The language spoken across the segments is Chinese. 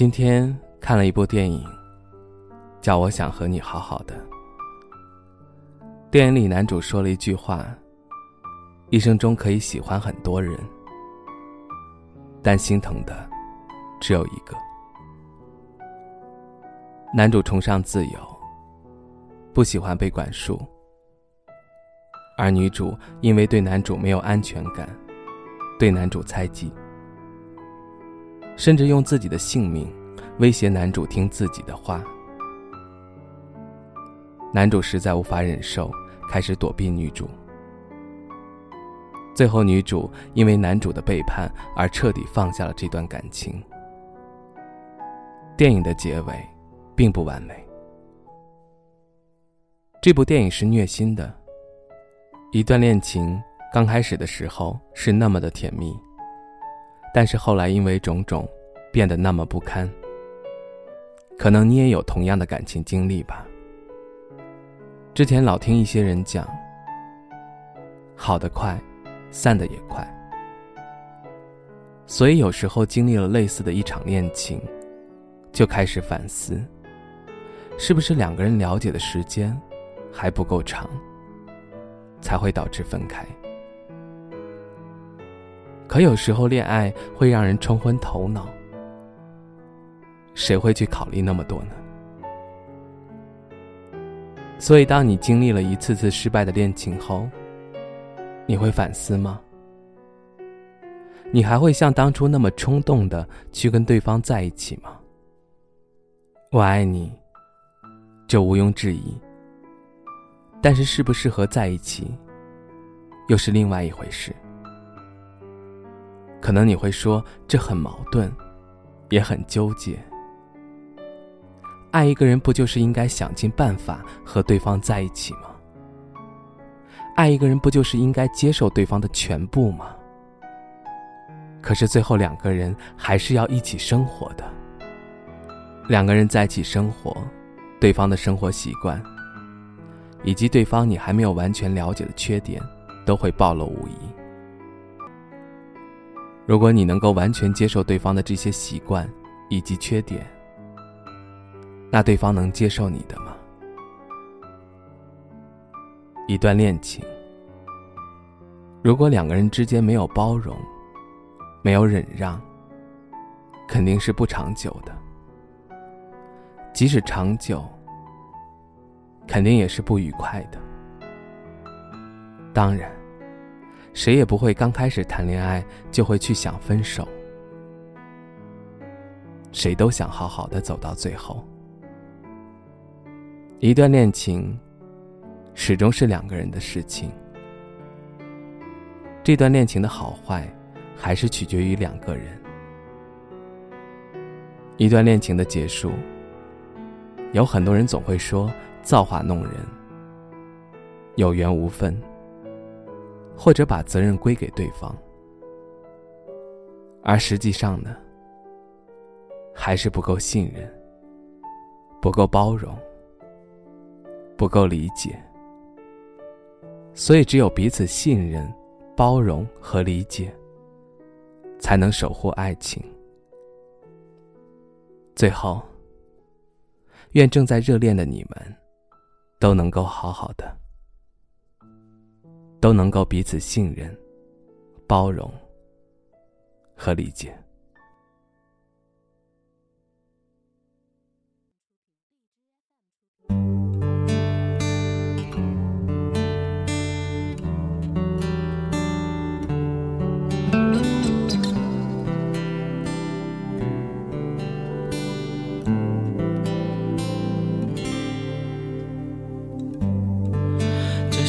今天看了一部电影，叫《我想和你好好的》。电影里男主说了一句话：“一生中可以喜欢很多人，但心疼的只有一个。”男主崇尚自由，不喜欢被管束，而女主因为对男主没有安全感，对男主猜忌。甚至用自己的性命威胁男主听自己的话。男主实在无法忍受，开始躲避女主。最后，女主因为男主的背叛而彻底放下了这段感情。电影的结尾并不完美。这部电影是虐心的。一段恋情刚开始的时候是那么的甜蜜。但是后来因为种种，变得那么不堪。可能你也有同样的感情经历吧。之前老听一些人讲，好的快，散的也快。所以有时候经历了类似的一场恋情，就开始反思，是不是两个人了解的时间还不够长，才会导致分开。可有时候，恋爱会让人冲昏头脑，谁会去考虑那么多呢？所以，当你经历了一次次失败的恋情后，你会反思吗？你还会像当初那么冲动的去跟对方在一起吗？我爱你，这毋庸置疑。但是，适不适合在一起，又是另外一回事。可能你会说这很矛盾，也很纠结。爱一个人不就是应该想尽办法和对方在一起吗？爱一个人不就是应该接受对方的全部吗？可是最后两个人还是要一起生活的。两个人在一起生活，对方的生活习惯，以及对方你还没有完全了解的缺点，都会暴露无遗。如果你能够完全接受对方的这些习惯以及缺点，那对方能接受你的吗？一段恋情，如果两个人之间没有包容，没有忍让，肯定是不长久的。即使长久，肯定也是不愉快的。当然。谁也不会刚开始谈恋爱就会去想分手，谁都想好好的走到最后。一段恋情，始终是两个人的事情。这段恋情的好坏，还是取决于两个人。一段恋情的结束，有很多人总会说造化弄人，有缘无分。或者把责任归给对方，而实际上呢，还是不够信任，不够包容，不够理解。所以，只有彼此信任、包容和理解，才能守护爱情。最后，愿正在热恋的你们，都能够好好的。都能够彼此信任、包容和理解。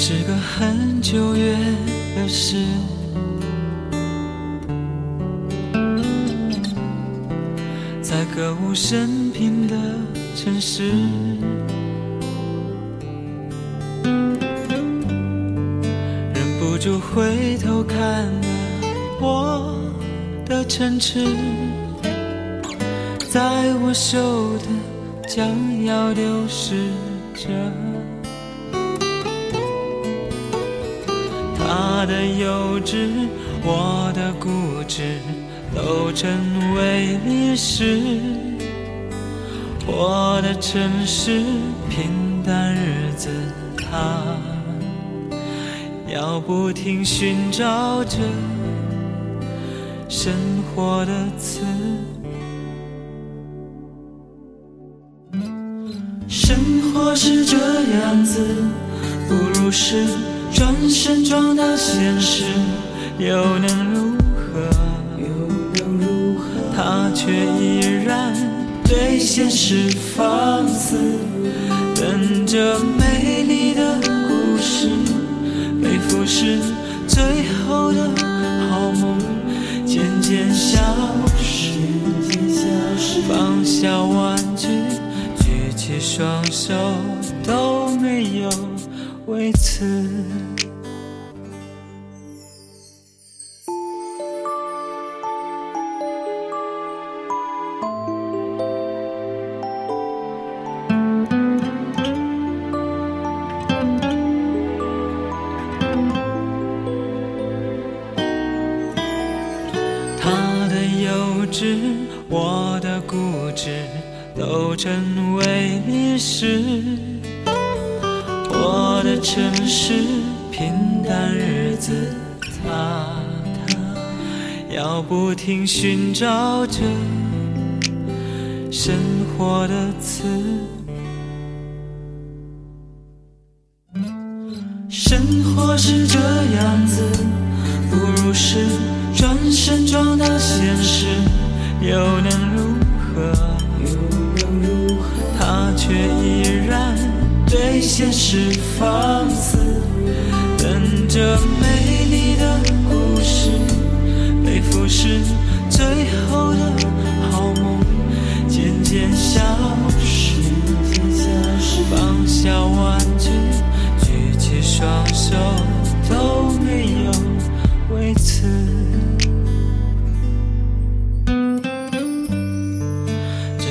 是个很久远的事，在歌舞升平的城市，忍不住回头看了我的城池，在我手的将要丢失着。他的幼稚，我的固执。都成为历史。我的城市，平淡日子，他要不停寻找着生活的词。生活是这样子，不如是转身撞到现实，又能如何？他却依然对现实放肆，等着美丽的故事被腐蚀，最后的好梦渐渐消失。放下玩具，举起双手，都没有为此。我的固执都成为历史，我的城市平淡日子，它它要不停寻找着生活的词。生活是这样子，现实放肆，等着美丽的故事被腐蚀，最后的好梦渐渐消失。放下玩具，举起双手，都没有为此。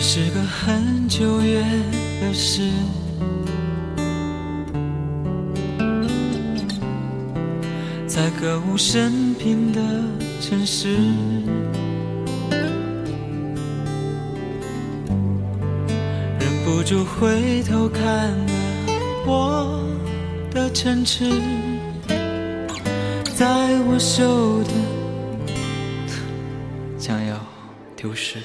是个很久远的事，歌舞升平的城市，忍不住回头看了我的城池，在我手的将要丢失。